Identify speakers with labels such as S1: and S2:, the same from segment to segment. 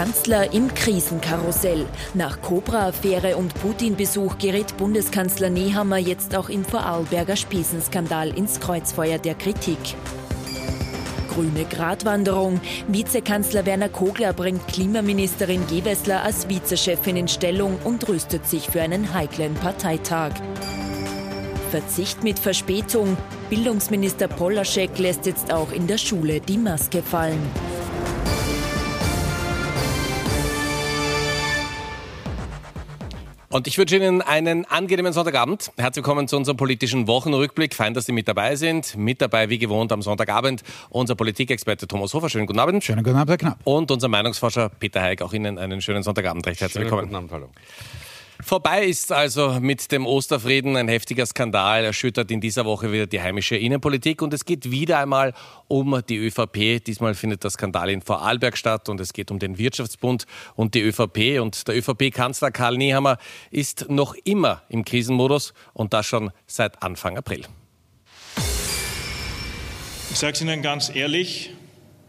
S1: Kanzler im Krisenkarussell. Nach Cobra-Affäre und Putin-Besuch gerät Bundeskanzler Nehammer jetzt auch im Vorarlberger Spießenskandal ins Kreuzfeuer der Kritik. Grüne Gratwanderung. Vizekanzler Werner Kogler bringt Klimaministerin Gewessler als Vizechefin in Stellung und rüstet sich für einen heiklen Parteitag. Verzicht mit Verspätung. Bildungsminister Polaschek lässt jetzt auch in der Schule die Maske fallen.
S2: Und ich wünsche Ihnen einen angenehmen Sonntagabend. Herzlich willkommen zu unserem politischen Wochenrückblick. Fein, dass Sie mit dabei sind. Mit dabei, wie gewohnt, am Sonntagabend unser Politikexperte Thomas Hofer. Schönen guten Abend.
S3: Schönen guten Abend, Herr Knapp.
S2: Und unser Meinungsforscher Peter Heik. Auch Ihnen einen schönen Sonntagabend. Recht herzlich willkommen. Guten Abend, hallo. Vorbei ist also mit dem Osterfrieden ein heftiger Skandal, erschüttert in dieser Woche wieder die heimische Innenpolitik. Und es geht wieder einmal um die ÖVP. Diesmal findet der Skandal in Vorarlberg statt. Und es geht um den Wirtschaftsbund und die ÖVP. Und der ÖVP-Kanzler Karl Nehammer ist noch immer im Krisenmodus. Und das schon seit Anfang April.
S4: Ich sage es Ihnen ganz ehrlich,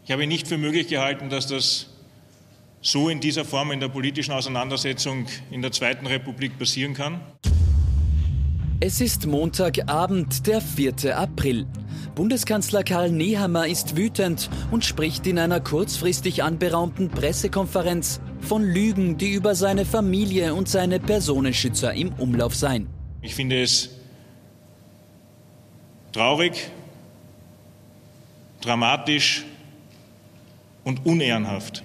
S4: ich habe nicht für möglich gehalten, dass das so in dieser Form in der politischen Auseinandersetzung in der Zweiten Republik passieren kann?
S5: Es ist Montagabend, der 4. April. Bundeskanzler Karl Nehammer ist wütend und spricht in einer kurzfristig anberaumten Pressekonferenz von Lügen, die über seine Familie und seine Personenschützer im Umlauf seien.
S4: Ich finde es traurig, dramatisch und unehrenhaft.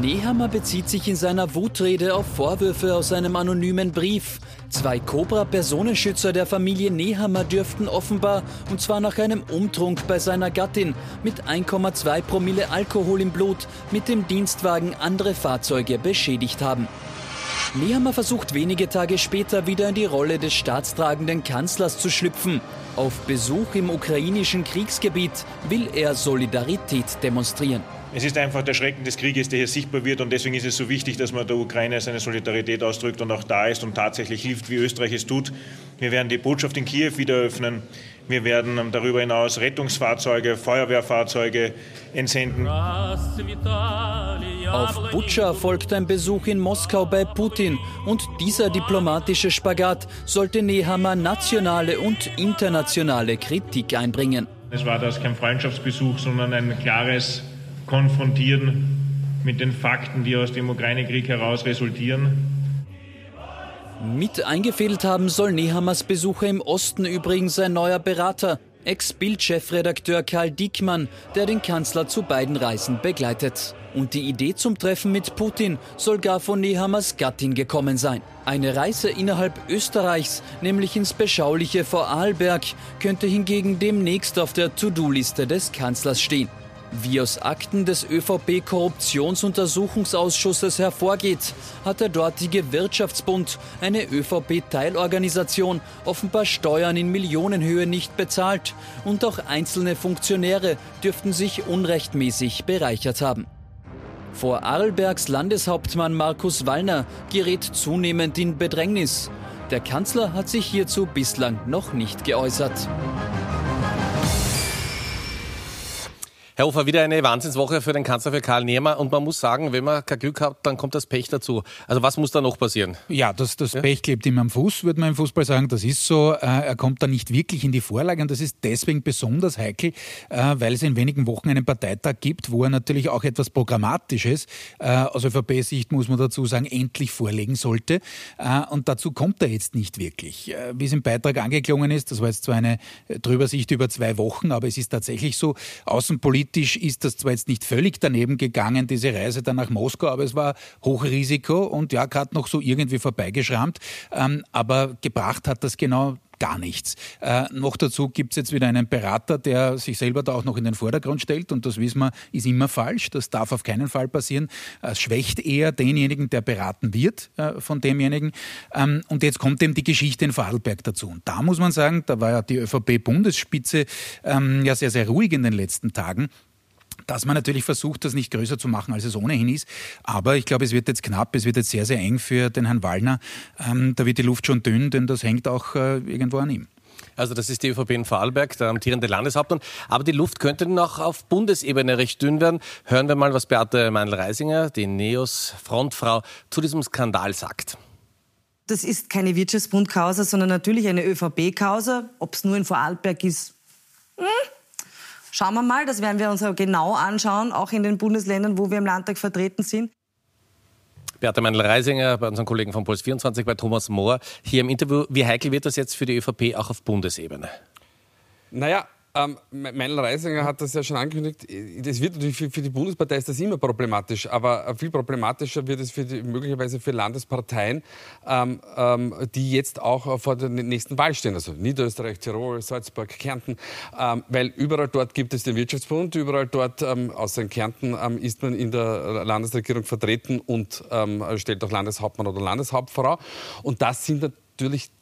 S5: Nehammer bezieht sich in seiner Wutrede auf Vorwürfe aus einem anonymen Brief. Zwei Cobra-Personenschützer der Familie Nehammer dürften offenbar, und zwar nach einem Umtrunk bei seiner Gattin, mit 1,2 Promille Alkohol im Blut mit dem Dienstwagen andere Fahrzeuge beschädigt haben. Nehammer versucht wenige Tage später wieder in die Rolle des staatstragenden Kanzlers zu schlüpfen. Auf Besuch im ukrainischen Kriegsgebiet will er Solidarität demonstrieren.
S4: Es ist einfach der Schrecken des Krieges, der hier sichtbar wird und deswegen ist es so wichtig, dass man der Ukraine seine Solidarität ausdrückt und auch da ist und tatsächlich hilft, wie Österreich es tut. Wir werden die Botschaft in Kiew wieder öffnen. Wir werden darüber hinaus Rettungsfahrzeuge, Feuerwehrfahrzeuge entsenden. Auf
S5: Butscha folgt ein Besuch in Moskau bei Putin und dieser diplomatische Spagat sollte Nehammer nationale und internationale Kritik einbringen.
S4: Es war das kein Freundschaftsbesuch, sondern ein klares konfrontieren mit den Fakten, die aus dem Ukraine-Krieg heraus resultieren.
S5: Mit eingefädelt haben soll Nehammers Besucher im Osten übrigens sein neuer Berater, Ex-Bild-Chefredakteur Karl Diekmann, der den Kanzler zu beiden Reisen begleitet. Und die Idee zum Treffen mit Putin soll gar von Nehammers Gattin gekommen sein. Eine Reise innerhalb Österreichs, nämlich ins beschauliche Vorarlberg, könnte hingegen demnächst auf der To-Do-Liste des Kanzlers stehen. Wie aus Akten des ÖVP-Korruptionsuntersuchungsausschusses hervorgeht, hat der dortige Wirtschaftsbund, eine ÖVP-Teilorganisation, offenbar Steuern in Millionenhöhe nicht bezahlt und auch einzelne Funktionäre dürften sich unrechtmäßig bereichert haben. Vor Arlbergs Landeshauptmann Markus Wallner gerät zunehmend in Bedrängnis. Der Kanzler hat sich hierzu bislang noch nicht geäußert.
S2: Herr Hofer, wieder eine Wahnsinnswoche für den Kanzler, für Karl Nehmer. Und man muss sagen, wenn man kein Glück hat, dann kommt das Pech dazu. Also was muss da noch passieren?
S3: Ja, das, das ja? Pech klebt ihm am Fuß, würde man im Fußball sagen. Das ist so. Äh, er kommt da nicht wirklich in die Vorlage. Und das ist deswegen besonders heikel, äh, weil es in wenigen Wochen einen Parteitag gibt, wo er natürlich auch etwas Programmatisches äh, aus ÖVP-Sicht, muss man dazu sagen, endlich vorlegen sollte. Und dazu kommt er jetzt nicht wirklich. Wie es im Beitrag angeklungen ist, das war jetzt zwar eine Drübersicht über zwei Wochen, aber es ist tatsächlich so, außenpolitisch Politisch ist das zwar jetzt nicht völlig daneben gegangen, diese Reise dann nach Moskau, aber es war Hochrisiko und ja, gerade noch so irgendwie vorbeigeschrammt. Ähm, aber gebracht hat das genau gar nichts. Äh, noch dazu gibt es jetzt wieder einen Berater, der sich selber da auch noch in den Vordergrund stellt und das wissen wir, ist immer falsch. Das darf auf keinen Fall passieren. Es schwächt eher denjenigen, der beraten wird äh, von demjenigen. Ähm, und jetzt kommt eben die Geschichte in Vorarlberg dazu. Und da muss man sagen, da war ja die ÖVP-Bundesspitze ähm, ja sehr, sehr ruhig in den letzten Tagen dass man natürlich versucht, das nicht größer zu machen, als es ohnehin ist. Aber ich glaube, es wird jetzt knapp, es wird jetzt sehr, sehr eng für den Herrn Wallner. Ähm, da wird die Luft schon dünn, denn das hängt auch äh, irgendwo an ihm.
S2: Also das ist die ÖVP in Vorarlberg, der amtierende Landeshauptmann. Aber die Luft könnte noch auf Bundesebene recht dünn werden. Hören wir mal, was Beate Meinl-Reisinger, die NEOS-Frontfrau, zu diesem Skandal sagt.
S6: Das ist keine Wirtschaftsbund-Causa, sondern natürlich eine ÖVP-Causa. Ob es nur in Vorarlberg ist, hm. Schauen wir mal. Das werden wir uns genau anschauen, auch in den Bundesländern, wo wir im Landtag vertreten sind.
S2: Beate Meinl-Reisinger bei unseren Kollegen von Puls 24, bei Thomas Mohr hier im Interview. Wie heikel wird das jetzt für die ÖVP auch auf Bundesebene?
S7: Naja, ähm, Meinl Reisinger hat das ja schon angekündigt. Das wird natürlich für, für, die Bundespartei ist das immer problematisch, aber viel problematischer wird es für die, möglicherweise für Landesparteien, ähm, ähm, die jetzt auch vor der nächsten Wahl stehen, also Niederösterreich, Tirol, Salzburg, Kärnten, ähm, weil überall dort gibt es den Wirtschaftsbund, überall dort, ähm, außer in Kärnten, ähm, ist man in der Landesregierung vertreten und stellt auch Landeshauptmann oder Landeshauptfrau. Und das sind natürlich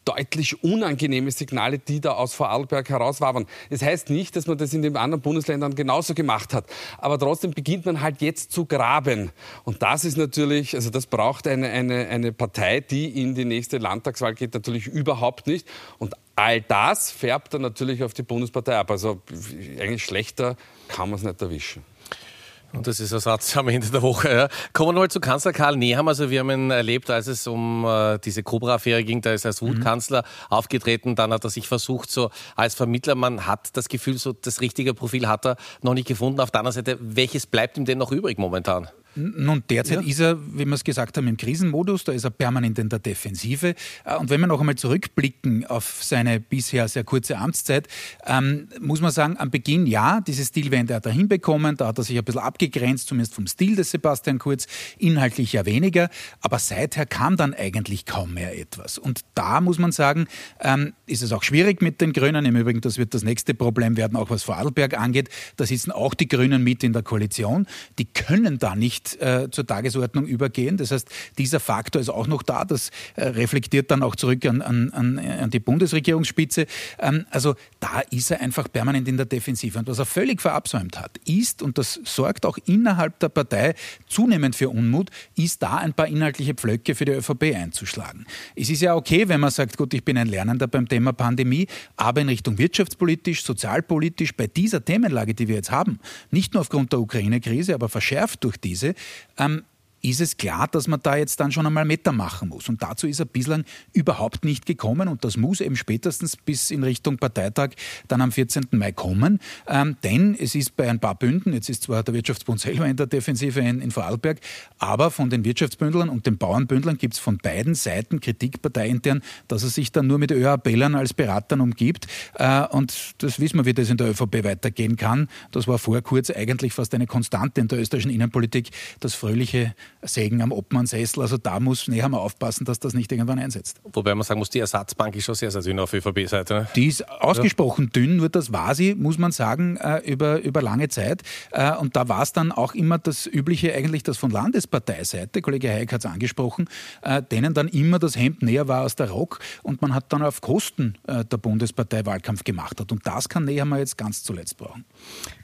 S7: deutlich unangenehme Signale, die da aus Vorarlberg herauswabern. Das heißt nicht, dass man das in den anderen Bundesländern genauso gemacht hat. Aber trotzdem beginnt man halt jetzt zu graben. Und das ist natürlich, also das braucht eine, eine, eine Partei, die in die nächste Landtagswahl geht, natürlich überhaupt nicht. Und all das färbt dann natürlich auf die Bundespartei ab. Also eigentlich schlechter kann man es nicht erwischen.
S2: Und das ist ein Satz am Ende der Woche. Ja. Kommen wir mal zu Kanzler Karl Nehammer. Also wir haben ihn erlebt, als es um äh, diese Cobra-Affäre ging. Da ist er als mhm. Wutkanzler mhm. aufgetreten. Dann hat er sich versucht, so als Vermittler. Man hat das Gefühl, so das richtige Profil hat er noch nicht gefunden. Auf der anderen Seite, welches bleibt ihm denn noch übrig momentan?
S3: Nun, derzeit ja. ist er, wie wir es gesagt haben, im Krisenmodus, da ist er permanent in der Defensive. Äh, und wenn wir noch einmal zurückblicken auf seine bisher sehr kurze Amtszeit, ähm, muss man sagen, am Beginn ja, diese Stilwende hat er hinbekommen, da hat er sich ein bisschen abgegrenzt, zumindest vom Stil des Sebastian Kurz, inhaltlich ja weniger, aber seither kam dann eigentlich kaum mehr etwas. Und da muss man sagen, ähm, ist es auch schwierig mit den Grünen. Im Übrigen, das wird das nächste Problem werden, auch was Vorarlberg angeht. Da sitzen auch die Grünen mit in der Koalition. Die können da nicht äh, zur Tagesordnung übergehen. Das heißt, dieser Faktor ist auch noch da. Das äh, reflektiert dann auch zurück an, an, an die Bundesregierungsspitze. Ähm, also da ist er einfach permanent in der Defensive. Und was er völlig verabsäumt hat, ist, und das sorgt auch innerhalb der Partei zunehmend für Unmut, ist da ein paar inhaltliche Pflöcke für die ÖVP einzuschlagen. Es ist ja okay, wenn man sagt, gut, ich bin ein Lernender beim Thema Pandemie, aber in Richtung wirtschaftspolitisch, sozialpolitisch, bei dieser Themenlage, die wir jetzt haben, nicht nur aufgrund der Ukraine-Krise, aber verschärft durch diese, ähm, ist es klar, dass man da jetzt dann schon einmal Meter machen muss. Und dazu ist er bislang überhaupt nicht gekommen und das muss eben spätestens bis in Richtung Parteitag dann am 14. Mai kommen. Ähm, denn es ist bei ein paar Bünden, jetzt ist zwar der Wirtschaftsbund selber in der Defensive in, in Vorarlberg, aber von den Wirtschaftsbündlern und den Bauernbündlern gibt es von beiden Seiten Kritik parteiintern, dass er sich dann nur mit ÖABellern als Beratern umgibt. Äh, und das wissen wir, wie das in der ÖVP weitergehen kann. Das war vor kurz eigentlich fast eine Konstante in der österreichischen Innenpolitik, das fröhliche Sägen am Obmannsessel. Also da muss Nehammer aufpassen, dass das nicht irgendwann einsetzt.
S2: Wobei man sagen muss, die Ersatzbank ist schon sehr, sehr dünn auf ÖVP-Seite. Ne?
S3: Die ist ausgesprochen ja. dünn, nur das war sie, muss man sagen, äh, über, über lange Zeit. Äh, und da war es dann auch immer das Übliche, eigentlich das von Landesparteiseite, Kollege Hayek hat es angesprochen, äh, denen dann immer das Hemd näher war als der Rock und man hat dann auf Kosten der Bundespartei Wahlkampf gemacht hat. Und das kann Nehammer jetzt ganz zuletzt brauchen.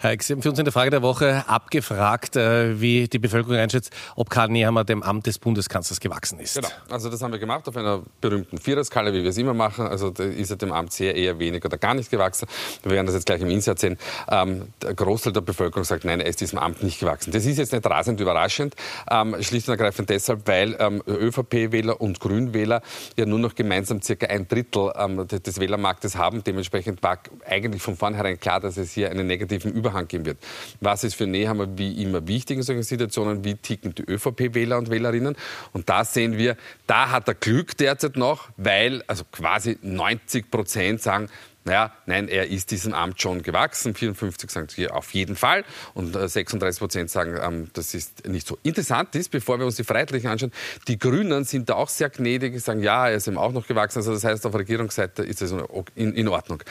S2: Hayek, Sie haben für uns in der Frage der Woche abgefragt, wie die Bevölkerung einschätzt, ob Karl Nehammer dem Amt des Bundeskanzlers gewachsen ist.
S7: Genau, also das haben wir gemacht auf einer berühmten Viererskala, wie wir es immer machen. Also ist er dem Amt sehr eher wenig oder gar nicht gewachsen. Wir werden das jetzt gleich im Insert sehen. Ähm, der Großteil der Bevölkerung sagt, nein, er ist diesem Amt nicht gewachsen. Das ist jetzt nicht rasend überraschend, ähm, schlicht und ergreifend deshalb, weil ähm, ÖVP-Wähler und Grünwähler ja nur noch gemeinsam circa ein Drittel ähm, des Wählermarktes haben. Dementsprechend war eigentlich von vornherein klar, dass es hier einen negativen Überhang geben wird. Was ist für Nehammer wie immer wichtig in solchen Situationen? Wie ticken die ÖVP-Wähler? Wähler und Wählerinnen. Und da sehen wir, da hat er Glück derzeit noch, weil also quasi 90 Prozent sagen, naja, nein, er ist diesem Amt schon gewachsen. 54 sagen hier auf jeden Fall und 36 äh, Prozent sagen, ähm, das ist nicht so. Interessant ist, bevor wir uns die Freiheitlichen anschauen, die Grünen sind da auch sehr gnädig, sagen, ja, er ist ihm auch noch gewachsen. Also das heißt, auf Regierungsseite ist es in, in Ordnung.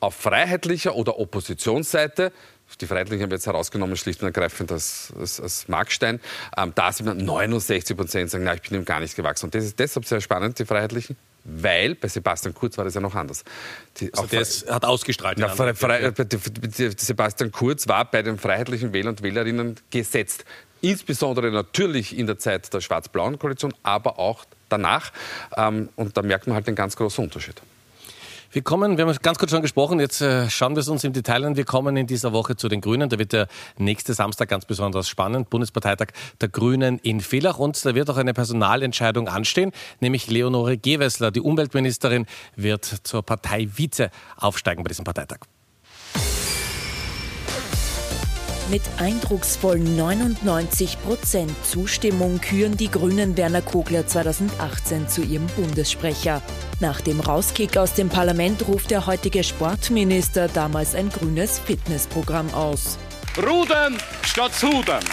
S7: Auf freiheitlicher oder Oppositionsseite die Freiheitlichen haben jetzt herausgenommen, schlicht und ergreifend als, als, als Markstein. Ähm, da sind 69 Prozent sagen, na, ich bin ihm gar nicht gewachsen. Und das ist deshalb sehr spannend, die Freiheitlichen, weil bei Sebastian Kurz war das ja noch anders.
S2: Die, also der ist, hat ausgestrahlt. Na,
S7: Fre Fre Sebastian Kurz war bei den freiheitlichen Wählern und Wählerinnen gesetzt. Insbesondere natürlich in der Zeit der schwarz-blauen Koalition, aber auch danach. Ähm, und da merkt man halt den ganz großen Unterschied.
S2: Wir kommen, wir haben ganz kurz schon gesprochen, jetzt äh, schauen wir es uns im Detail an. Wir kommen in dieser Woche zu den Grünen. Da wird der nächste Samstag ganz besonders spannend. Bundesparteitag der Grünen in Villach. Und da wird auch eine Personalentscheidung anstehen, nämlich Leonore Gewessler, die Umweltministerin, wird zur Partei Vize aufsteigen bei diesem Parteitag.
S1: Mit eindrucksvollen 99 Prozent Zustimmung küren die Grünen Werner Kogler 2018 zu ihrem Bundessprecher. Nach dem Rauskick aus dem Parlament ruft der heutige Sportminister damals ein grünes Fitnessprogramm aus.
S8: Rudern statt Sudern.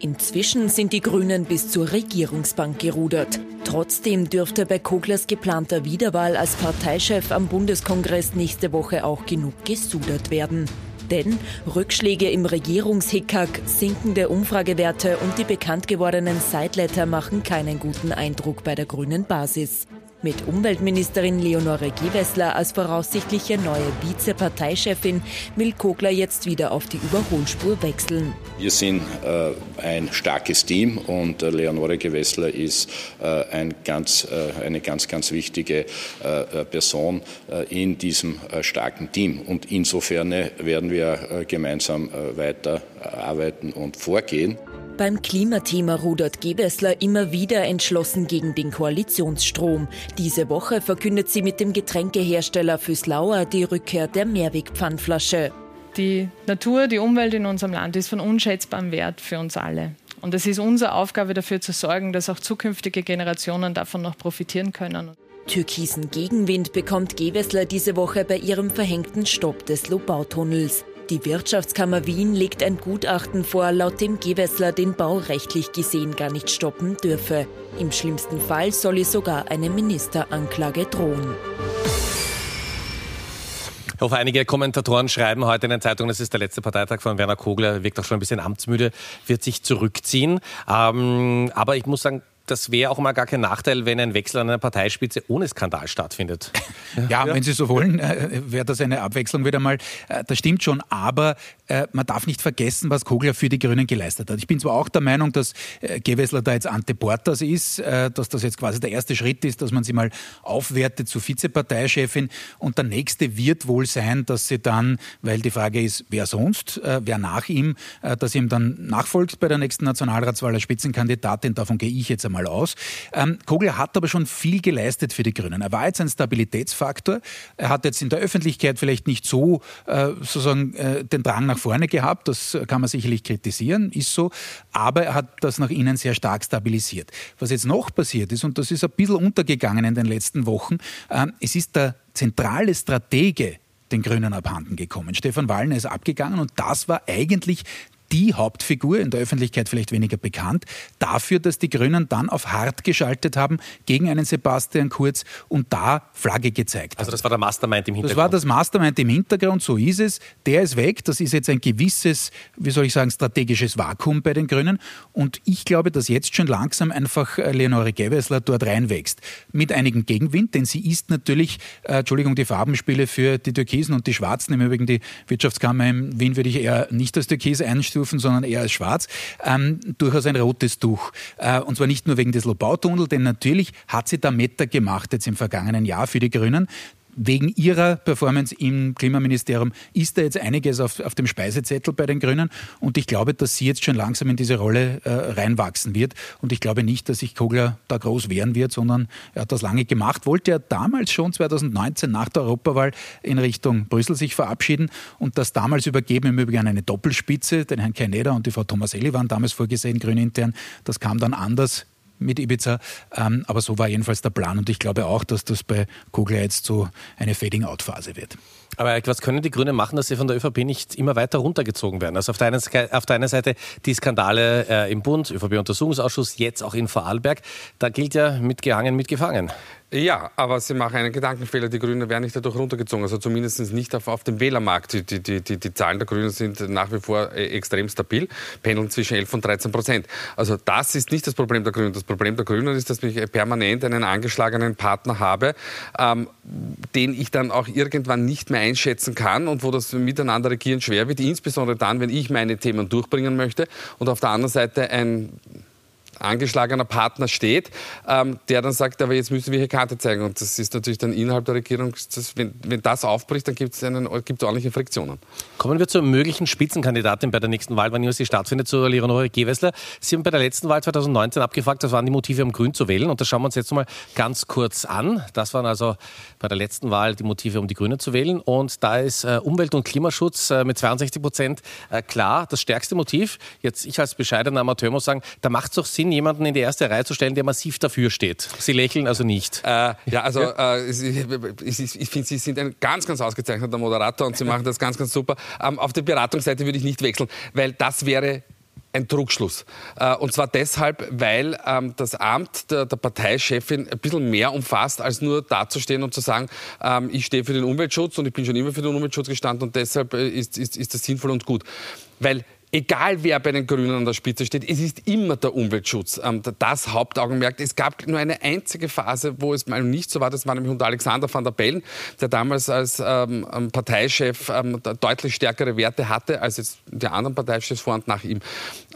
S1: Inzwischen sind die Grünen bis zur Regierungsbank gerudert. Trotzdem dürfte bei Koglers geplanter Wiederwahl als Parteichef am Bundeskongress nächste Woche auch genug gesudert werden. Denn Rückschläge im Regierungshickhack, sinkende Umfragewerte und die bekannt gewordenen Sideletter machen keinen guten Eindruck bei der grünen Basis. Mit Umweltministerin Leonore Gewessler als voraussichtliche neue Vizeparteichefin will Kogler jetzt wieder auf die Überholspur wechseln.
S9: Wir sind äh, ein starkes Team und äh, Leonore Gewessler ist äh, ein ganz, äh, eine ganz, ganz wichtige äh, Person äh, in diesem starken Team. Und insofern werden wir gemeinsam weiter arbeiten und vorgehen.
S1: Beim Klimathema rudert Gewessler immer wieder entschlossen gegen den Koalitionsstrom. Diese Woche verkündet sie mit dem Getränkehersteller Füßlauer die Rückkehr der Mehrwegpfandflasche.
S10: Die Natur, die Umwelt in unserem Land ist von unschätzbarem Wert für uns alle. Und es ist unsere Aufgabe dafür zu sorgen, dass auch zukünftige Generationen davon noch profitieren können.
S1: Türkisen Gegenwind bekommt Gewessler diese Woche bei ihrem verhängten Stopp des Lobautunnels. Die Wirtschaftskammer Wien legt ein Gutachten vor, laut dem Gewessler den Bau rechtlich gesehen gar nicht stoppen dürfe. Im schlimmsten Fall solle sogar eine Ministeranklage drohen.
S2: Ich hoffe, einige Kommentatoren schreiben heute in den Zeitungen, es ist der letzte Parteitag von Werner Kogler, wirkt auch schon ein bisschen amtsmüde, wird sich zurückziehen. Ähm, aber ich muss sagen, das wäre auch mal gar kein Nachteil, wenn ein Wechsel an einer Parteispitze ohne Skandal stattfindet.
S3: Ja, ja. wenn Sie so wollen, äh, wäre das eine Abwechslung wieder mal. Äh, das stimmt schon, aber äh, man darf nicht vergessen, was Kogler für die Grünen geleistet hat. Ich bin zwar auch der Meinung, dass äh, Gewessler da jetzt Ante Portas ist, äh, dass das jetzt quasi der erste Schritt ist, dass man sie mal aufwertet zu Vizeparteichefin und der nächste wird wohl sein, dass sie dann, weil die Frage ist, wer sonst, äh, wer nach ihm, dass ihm dann nachfolgt bei der nächsten Nationalratswahl als Spitzenkandidatin, davon gehe ich jetzt einmal mal aus. Ähm, Kogler hat aber schon viel geleistet für die Grünen. Er war jetzt ein Stabilitätsfaktor. Er hat jetzt in der Öffentlichkeit vielleicht nicht so äh, sozusagen äh, den Drang nach vorne gehabt. Das kann man sicherlich kritisieren, ist so. Aber er hat das nach innen sehr stark stabilisiert. Was jetzt noch passiert ist, und das ist ein bisschen untergegangen in den letzten Wochen, äh, es ist der zentrale Stratege den Grünen abhanden gekommen. Stefan Wallner ist abgegangen und das war eigentlich die Hauptfigur, in der Öffentlichkeit vielleicht weniger bekannt, dafür, dass die Grünen dann auf hart geschaltet haben gegen einen Sebastian Kurz und da Flagge gezeigt
S2: haben. Also das war der Mastermind im Hintergrund?
S3: Das war das Mastermind im Hintergrund, so ist es. Der ist weg, das ist jetzt ein gewisses, wie soll ich sagen, strategisches Vakuum bei den Grünen und ich glaube, dass jetzt schon langsam einfach äh, Leonore Gewessler dort reinwächst. Mit einigem Gegenwind, denn sie ist natürlich, äh, Entschuldigung, die Farbenspiele für die Türkisen und die Schwarzen, im Übrigen die Wirtschaftskammer in Wien würde ich eher nicht als Türkis einstufen, Stufen, sondern eher als schwarz, ähm, durchaus ein rotes Tuch. Äh, und zwar nicht nur wegen des Lobautunnel, denn natürlich hat sie da Meter gemacht jetzt im vergangenen Jahr für die Grünen wegen ihrer Performance im Klimaministerium ist da jetzt einiges auf, auf dem Speisezettel bei den Grünen. Und ich glaube, dass sie jetzt schon langsam in diese Rolle äh, reinwachsen wird. Und ich glaube nicht, dass sich Kogler da groß wehren wird, sondern er hat das lange gemacht. Wollte er damals schon 2019 nach der Europawahl in Richtung Brüssel sich verabschieden und das damals übergeben im Übrigen eine Doppelspitze. Den Herrn Kerneder und die Frau Tomaselli waren damals vorgesehen, grünintern. Das kam dann anders mit Ibiza. Ähm, aber so war jedenfalls der Plan und ich glaube auch, dass das bei Kugler jetzt so eine Fading-out-Phase wird.
S2: Aber was können die Grünen machen, dass sie von der ÖVP nicht immer weiter runtergezogen werden? Also auf der einen, auf der einen Seite die Skandale äh, im Bund, ÖVP-Untersuchungsausschuss, jetzt auch in Vorarlberg. Da gilt ja mitgehangen, mitgefangen.
S7: Ja, aber Sie machen einen Gedankenfehler. Die Grünen werden nicht dadurch runtergezogen. Also zumindest nicht auf, auf dem Wählermarkt. Die, die, die, die Zahlen der Grünen sind nach wie vor äh, extrem stabil, pendeln zwischen 11 und 13 Prozent. Also das ist nicht das Problem der Grünen. Das Problem der Grünen ist, dass ich permanent einen angeschlagenen Partner habe, ähm, den ich dann auch irgendwann nicht mehr einschätzen kann und wo das Miteinander regieren schwer wird. Insbesondere dann, wenn ich meine Themen durchbringen möchte und auf der anderen Seite ein angeschlagener Partner steht, ähm, der dann sagt, aber jetzt müssen wir hier Karte zeigen. Und das ist natürlich dann innerhalb der Regierung, das, wenn, wenn, das aufbricht, dann gibt es ordentliche Friktionen.
S2: Kommen wir zur möglichen Spitzenkandidatin bei der nächsten Wahl, wann immer sie stattfindet, zu Leonore Gewessler. Sie haben bei der letzten Wahl 2019 abgefragt, was waren die Motive, um Grün zu wählen. Und das schauen wir uns jetzt mal ganz kurz an. Das waren also bei der letzten Wahl die Motive, um die Grünen zu wählen. Und da ist äh, Umwelt- und Klimaschutz äh, mit 62 Prozent äh, klar das stärkste Motiv. Jetzt, ich als bescheidener Amateur muss sagen, da macht es doch Sinn, jemanden in die erste Reihe zu stellen, der massiv dafür steht. Sie lächeln also nicht.
S7: Äh, ja, also äh, ich, ich, finde, Sie sind ein ganz, ganz ausgezeichneter Moderator und Sie machen das ganz, ganz super. Ähm, auf der Beratungsseite würde ich nicht wechseln, weil das wäre ein Trugschluss. Äh, und zwar deshalb, weil ähm, das Amt der, der, Parteichefin ein bisschen mehr umfasst, als nur dazustehen und zu sagen, ähm, ich stehe für den Umweltschutz und ich bin schon immer für den Umweltschutz gestanden und deshalb äh, ist, ist, ist das sinnvoll und gut. Weil egal wer bei den Grünen an der Spitze steht, es ist immer der Umweltschutz ähm, das Hauptaugenmerk. Es gab nur eine einzige Phase, wo es mal nicht so war, das war nämlich unter Alexander van der Bellen, der damals als ähm, ähm Parteichef ähm, deutlich stärkere Werte hatte als jetzt die anderen Parteichefs vor und nach ihm.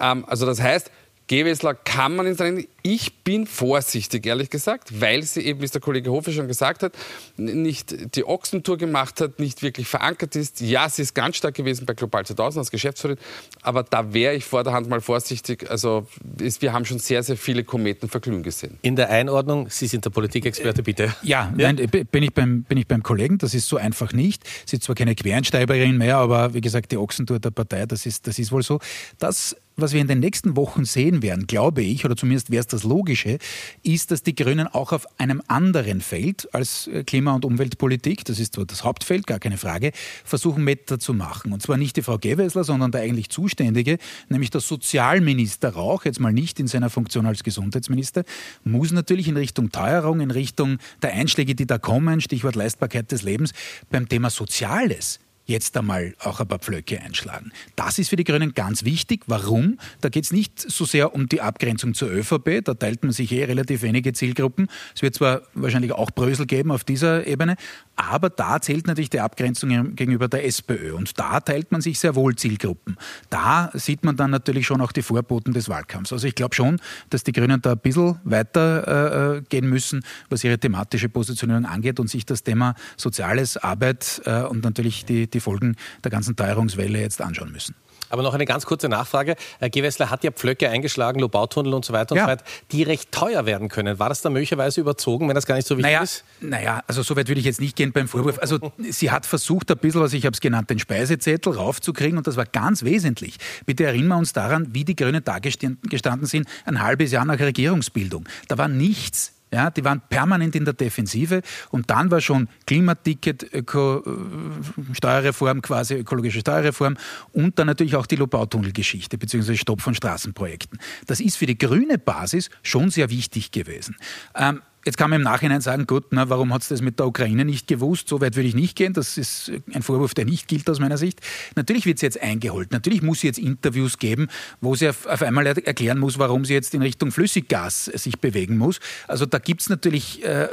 S7: Ähm, also das heißt, Gewessler kann man ins Rennen. Ich bin vorsichtig, ehrlich gesagt, weil sie eben, wie es der Kollege Hofe schon gesagt hat, nicht die Ochsentour gemacht hat, nicht wirklich verankert ist. Ja, sie ist ganz stark gewesen bei Global 2000 als Geschäftsführerin, aber da wäre ich vor der Hand mal vorsichtig. Also ist, wir haben schon sehr, sehr viele Kometen verglühen gesehen.
S2: In der Einordnung, Sie sind der Politikexperte, bitte.
S3: Ja, ja? Nein, bin, ich beim, bin ich beim Kollegen, das ist so einfach nicht. Sie ist zwar keine Quereinsteigerin mehr, aber wie gesagt, die Ochsentour der Partei, das ist, das ist wohl so. Das was wir in den nächsten Wochen sehen werden, glaube ich, oder zumindest wäre es das Logische, ist, dass die Grünen auch auf einem anderen Feld als äh, Klima- und Umweltpolitik, das ist zwar das Hauptfeld, gar keine Frage, versuchen Meter zu machen. Und zwar nicht die Frau Gewessler, sondern der eigentlich Zuständige, nämlich der Sozialminister Rauch, jetzt mal nicht in seiner Funktion als Gesundheitsminister, muss natürlich in Richtung Teuerung, in Richtung der Einschläge, die da kommen, Stichwort Leistbarkeit des Lebens, beim Thema Soziales jetzt einmal auch ein paar Pflöcke einschlagen. Das ist für die Grünen ganz wichtig. Warum? Da geht es nicht so sehr um die Abgrenzung zur ÖVP, da teilt man sich eh relativ wenige Zielgruppen. Es wird zwar wahrscheinlich auch Brösel geben auf dieser Ebene, aber da zählt natürlich die Abgrenzung gegenüber der SPÖ und da teilt man sich sehr wohl Zielgruppen. Da sieht man dann natürlich schon auch die Vorboten des Wahlkampfs. Also ich glaube schon, dass die Grünen da ein bisschen weiter äh, gehen müssen, was ihre thematische Positionierung angeht und sich das Thema Soziales, Arbeit äh, und natürlich die, die Folgen der ganzen Teuerungswelle jetzt anschauen müssen.
S2: Aber noch eine ganz kurze Nachfrage. Herr Gewessler hat ja Pflöcke eingeschlagen, Lobautunnel und so weiter und ja. so weiter, die recht teuer werden können. War das da möglicherweise überzogen, wenn das gar nicht so wichtig
S3: naja,
S2: ist?
S3: Naja, also so weit würde ich jetzt nicht gehen beim Vorwurf. Also sie hat versucht, ein bisschen, was ich habe es genannt, den Speisezettel raufzukriegen und das war ganz wesentlich. Bitte erinnern wir uns daran, wie die Grünen da gestanden sind, ein halbes Jahr nach Regierungsbildung. Da war nichts ja, die waren permanent in der Defensive und dann war schon Klimaticket, Öko, äh, Steuerreform, quasi ökologische Steuerreform und dann natürlich auch die Lobautunnelgeschichte bzw. Stopp von Straßenprojekten. Das ist für die grüne Basis schon sehr wichtig gewesen. Ähm, Jetzt kann man im Nachhinein sagen, gut, na, warum hat es das mit der Ukraine nicht gewusst? So weit würde ich nicht gehen. Das ist ein Vorwurf, der nicht gilt aus meiner Sicht. Natürlich wird sie jetzt eingeholt. Natürlich muss sie jetzt Interviews geben, wo sie auf, auf einmal erklären muss, warum sie jetzt in Richtung Flüssiggas sich bewegen muss. Also da gibt es natürlich äh,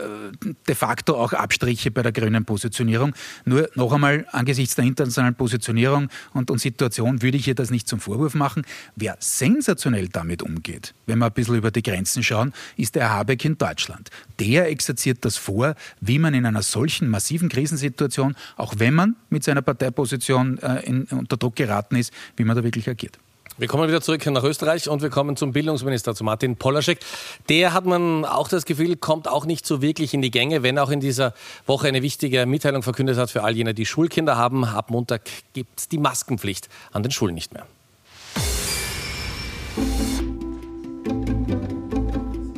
S3: de facto auch Abstriche bei der grünen Positionierung. Nur noch einmal, angesichts der internationalen Positionierung und, und Situation würde ich ihr das nicht zum Vorwurf machen. Wer sensationell damit umgeht, wenn wir ein bisschen über die Grenzen schauen, ist der Habeck in Deutschland der exerziert das vor, wie man in einer solchen massiven Krisensituation, auch wenn man mit seiner Parteiposition äh, in, unter Druck geraten ist, wie man da wirklich agiert.
S2: Wir kommen wieder zurück nach Österreich und wir kommen zum Bildungsminister, zu Martin Polaschek. Der hat man auch das Gefühl, kommt auch nicht so wirklich in die Gänge, wenn auch in dieser Woche eine wichtige Mitteilung verkündet hat für all jene, die Schulkinder haben. Ab Montag gibt es die Maskenpflicht an den Schulen nicht mehr.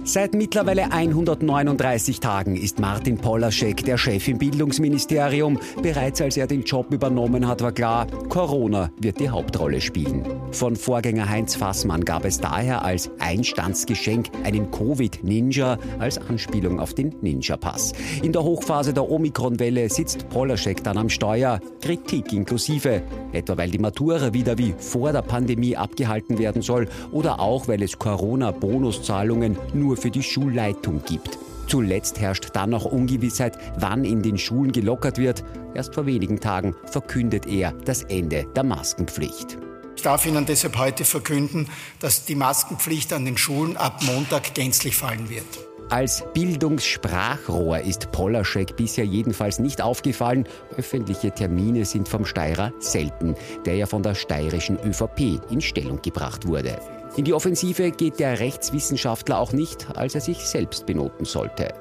S11: Seit mittlerweile 139 Tagen ist Martin Polaschek der Chef im Bildungsministerium. Bereits als er den Job übernommen hat, war klar, Corona wird die Hauptrolle spielen. Von Vorgänger Heinz Fassmann gab es daher als Einstandsgeschenk einen Covid-Ninja als Anspielung auf den Ninja-Pass. In der Hochphase der Omikron-Welle sitzt Polaschek dann am Steuer, Kritik inklusive, etwa weil die Matura wieder wie vor der Pandemie abgehalten werden soll oder auch weil es Corona-Bonuszahlungen nur für die Schulleitung gibt. Zuletzt herrscht dann noch Ungewissheit, wann in den Schulen gelockert wird. Erst vor wenigen Tagen verkündet er das Ende der Maskenpflicht.
S12: Ich darf Ihnen deshalb heute verkünden, dass die Maskenpflicht an den Schulen ab Montag gänzlich fallen wird.
S11: Als Bildungssprachrohr ist Polaschek bisher jedenfalls nicht aufgefallen. Öffentliche Termine sind vom Steirer selten, der ja von der steirischen ÖVP in Stellung gebracht wurde. In die Offensive geht der Rechtswissenschaftler auch nicht, als er sich selbst benoten sollte.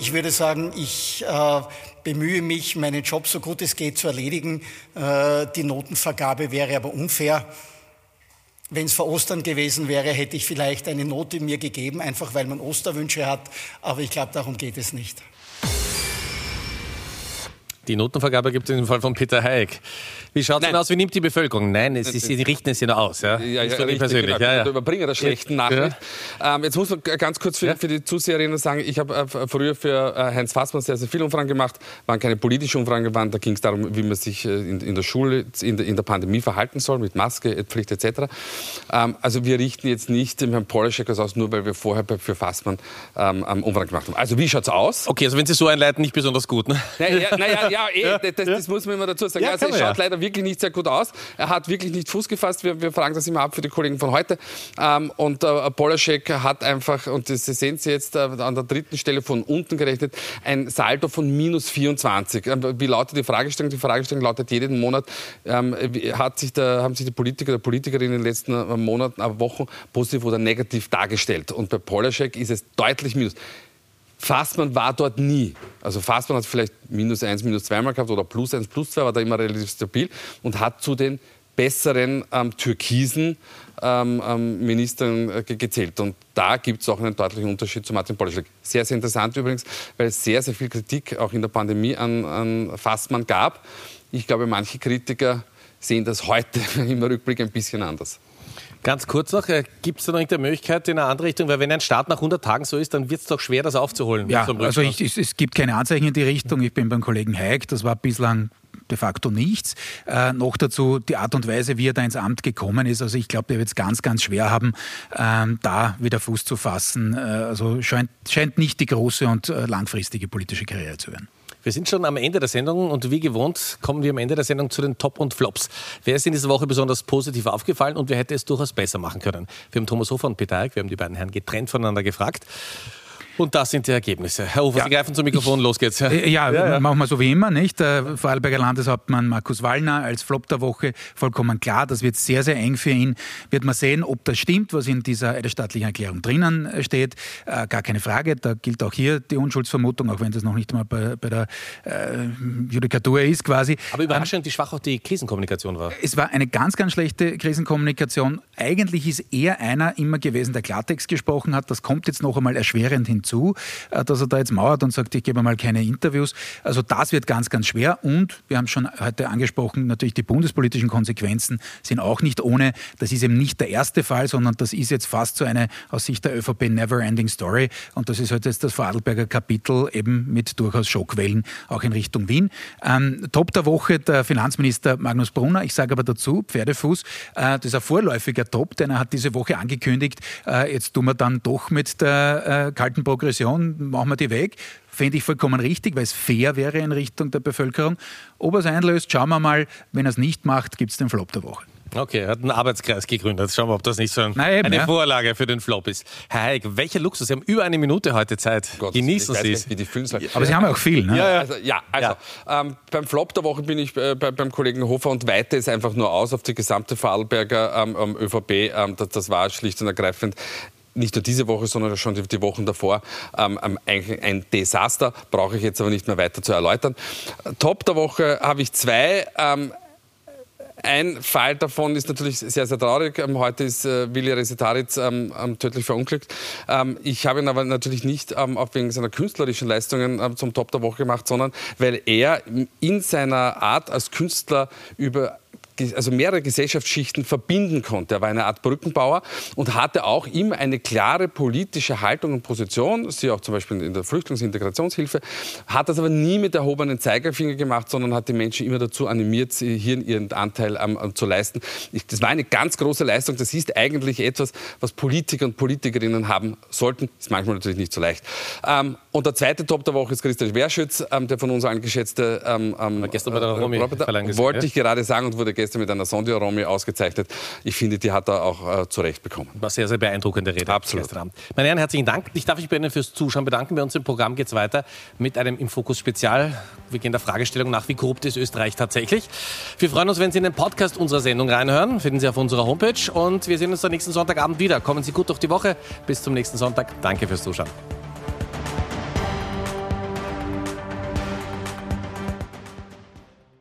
S12: Ich würde sagen, ich äh, bemühe mich, meinen Job so gut es geht zu erledigen. Äh, die Notenvergabe wäre aber unfair. Wenn es vor Ostern gewesen wäre, hätte ich vielleicht eine Note mir gegeben, einfach weil man Osterwünsche hat. Aber ich glaube, darum geht es nicht.
S2: Die Notenvergabe gibt es im Fall von Peter Haig. Wie schaut es denn aus? Wie nimmt die Bevölkerung? Nein, es ist, Sie richten es ja nur aus. Ja,
S7: ja, ja richtig, persönlich. Genau. Ja, ja. Der Überbringer der schlechten Nachricht. Ähm, jetzt muss man ganz kurz für, für die Zuseherinnen sagen, ich habe äh, früher für äh, Heinz Fassmann sehr, sehr viele Umfragen gemacht. waren keine politischen Umfragen, waren, da ging es darum, wie man sich äh, in, in, der Schule, in der, in der, Pandemie verhalten soll, mit Maske, Pflicht etc. Ähm, also wir richten jetzt nicht dem Herrn Polischek aus, nur weil wir vorher für Fassmann ähm, Umfragen gemacht haben. Also wie schaut es aus?
S2: Okay, also wenn Sie so einleiten, nicht besonders gut, ne?
S7: Naja, naja ja, eh, das, das, muss man immer dazu sagen. also es schaut leider wirklich nicht sehr gut aus. Er hat wirklich nicht Fuß gefasst. Wir, wir fragen das immer ab für die Kollegen von heute. Ähm, und äh, Polaschek hat einfach, und das sehen Sie jetzt äh, an der dritten Stelle von unten gerechnet, ein Saldo von minus 24. Ähm, wie lautet die Fragestellung? Die Fragestellung lautet jeden Monat, ähm, hat sich der, haben sich die Politiker, der Politiker in den letzten äh, Monaten, äh, Wochen positiv oder negativ dargestellt. Und bei Polaschek ist es deutlich minus. Fassmann war dort nie. Also Fassmann hat vielleicht minus eins, minus zweimal gehabt oder plus eins, plus zwei, war da immer relativ stabil und hat zu den besseren ähm, türkisen ähm, ähm, Ministern äh, gezählt. Und da gibt es auch einen deutlichen Unterschied zu Martin Polaschek. Sehr, sehr interessant übrigens, weil es sehr, sehr viel Kritik auch in der Pandemie an, an Fassmann gab. Ich glaube, manche Kritiker sehen das heute im Rückblick ein bisschen anders.
S2: Ganz kurz noch, äh, gibt es da noch irgendeine Möglichkeit in eine andere Richtung? Weil wenn ein Start nach 100 Tagen so ist, dann wird es doch schwer, das aufzuholen.
S3: Ja, also ich, es, es, gibt keine Anzeichen in die Richtung. Ich bin beim Kollegen Heik, das war bislang de facto nichts. Äh, noch dazu die Art und Weise, wie er da ins Amt gekommen ist. Also ich glaube, der wird es ganz, ganz schwer haben, ähm, da wieder Fuß zu fassen. Äh, also scheint, scheint nicht die große und äh, langfristige politische Karriere zu werden.
S2: Wir sind schon am Ende der Sendung und wie gewohnt kommen wir am Ende der Sendung zu den Top und Flops. Wer ist in dieser Woche besonders positiv aufgefallen und wer hätte es durchaus besser machen können? Wir haben Thomas Hofer und Peter Eick, wir haben die beiden Herren getrennt voneinander gefragt. Und das sind die Ergebnisse. Herr Hofer, ja, Sie greifen zum Mikrofon, los geht's.
S3: Ja, ja, ja, machen wir so wie immer, nicht? Der Vorarlberger Landeshauptmann Markus Wallner als Flop der Woche, vollkommen klar, das wird sehr, sehr eng für ihn. Wird man sehen, ob das stimmt, was in dieser eidesstaatlichen Erklärung drinnen steht. Äh, gar keine Frage, da gilt auch hier die Unschuldsvermutung, auch wenn das noch nicht mal bei, bei der äh, Judikatur ist quasi.
S2: Aber überraschend, wie schwach auch die Krisenkommunikation war.
S3: Es war eine ganz, ganz schlechte Krisenkommunikation. Eigentlich ist eher einer immer gewesen, der Klartext gesprochen hat. Das kommt jetzt noch einmal erschwerend hinzu zu, äh, dass er da jetzt mauert und sagt, ich gebe mal keine Interviews. Also das wird ganz, ganz schwer. Und wir haben schon heute angesprochen, natürlich die bundespolitischen Konsequenzen sind auch nicht ohne. Das ist eben nicht der erste Fall, sondern das ist jetzt fast so eine aus Sicht der ÖVP Never-Ending Story. Und das ist heute jetzt das Vorarlberger Kapitel eben mit durchaus Schockwellen auch in Richtung Wien. Ähm, Top der Woche der Finanzminister Magnus Brunner. Ich sage aber dazu, Pferdefuß, äh, das ist ein vorläufiger Top, denn er hat diese Woche angekündigt, äh, jetzt tun wir dann doch mit der äh, Kaltenbrot Progression, machen wir die weg. Fände ich vollkommen richtig, weil es fair wäre in Richtung der Bevölkerung. Ob er es einlöst, schauen wir mal. Wenn er es nicht macht, gibt es den Flop der Woche.
S2: Okay, er hat einen Arbeitskreis gegründet. Schauen wir, ob das nicht so ein, Na eben, eine ja. Vorlage für den Flop ist. Herr Heik, welcher Luxus? Sie haben über eine Minute heute Zeit. Gott, Genießen Sie es.
S3: Aber Sie haben auch viel, ne?
S7: Ja, ja. Also, ja, also ja. Ähm, beim Flop der Woche bin ich äh, bei, beim Kollegen Hofer und weite es einfach nur aus auf die gesamte Vorarlberger ähm ÖVP. Ähm, das, das war schlicht und ergreifend nicht nur diese Woche, sondern schon die, Wochen davor ähm, eigentlich ein Desaster. Brauche ich jetzt aber nicht mehr weiter zu erläutern. Top der Woche habe ich zwei. Ähm, ein Fall davon ist natürlich sehr, sehr traurig. Ähm, heute ist äh, Willi Resetaritz ähm, ähm, tödlich verunglückt. Ähm, ich habe ihn aber natürlich nicht ähm, auch wegen seiner künstlerischen Leistungen ähm, zum Top der Woche gemacht, sondern weil er in seiner Art als Künstler über also mehrere Gesellschaftsschichten verbinden konnte. Er war eine Art Brückenbauer und hatte auch immer eine klare politische Haltung und Position, sie auch zum Beispiel in der Flüchtlingsintegrationshilfe, hat das aber nie mit erhobenen Zeigefinger gemacht, sondern hat die Menschen immer dazu animiert, hier ihren Anteil ähm, zu leisten. Ich, das war eine ganz große Leistung. Das ist eigentlich etwas, was Politiker und Politikerinnen haben sollten. Ist manchmal natürlich nicht so leicht. Ähm, und der zweite Top der Woche ist Christian Schwerschütz, ähm, der von uns angeschätzte ähm, ähm, gestern bei der Romy wollte ich gerade sagen und wurde gestern gestern mit einer Sondia-Romy ausgezeichnet. Ich finde, die hat er auch äh, zurecht bekommen.
S2: War sehr, sehr beeindruckende Rede.
S7: Absolut.
S2: Gestern Abend. Meine Herren, herzlichen Dank. Ich darf mich bei Ihnen fürs Zuschauen bedanken. Bei uns im Programm geht es weiter mit einem Im Fokus Spezial. Wir gehen der Fragestellung nach, wie korrupt ist Österreich tatsächlich. Wir freuen uns, wenn Sie in den Podcast unserer Sendung reinhören. Finden Sie auf unserer Homepage. Und wir sehen uns am nächsten Sonntagabend wieder. Kommen Sie gut durch die Woche. Bis zum nächsten Sonntag. Danke fürs Zuschauen.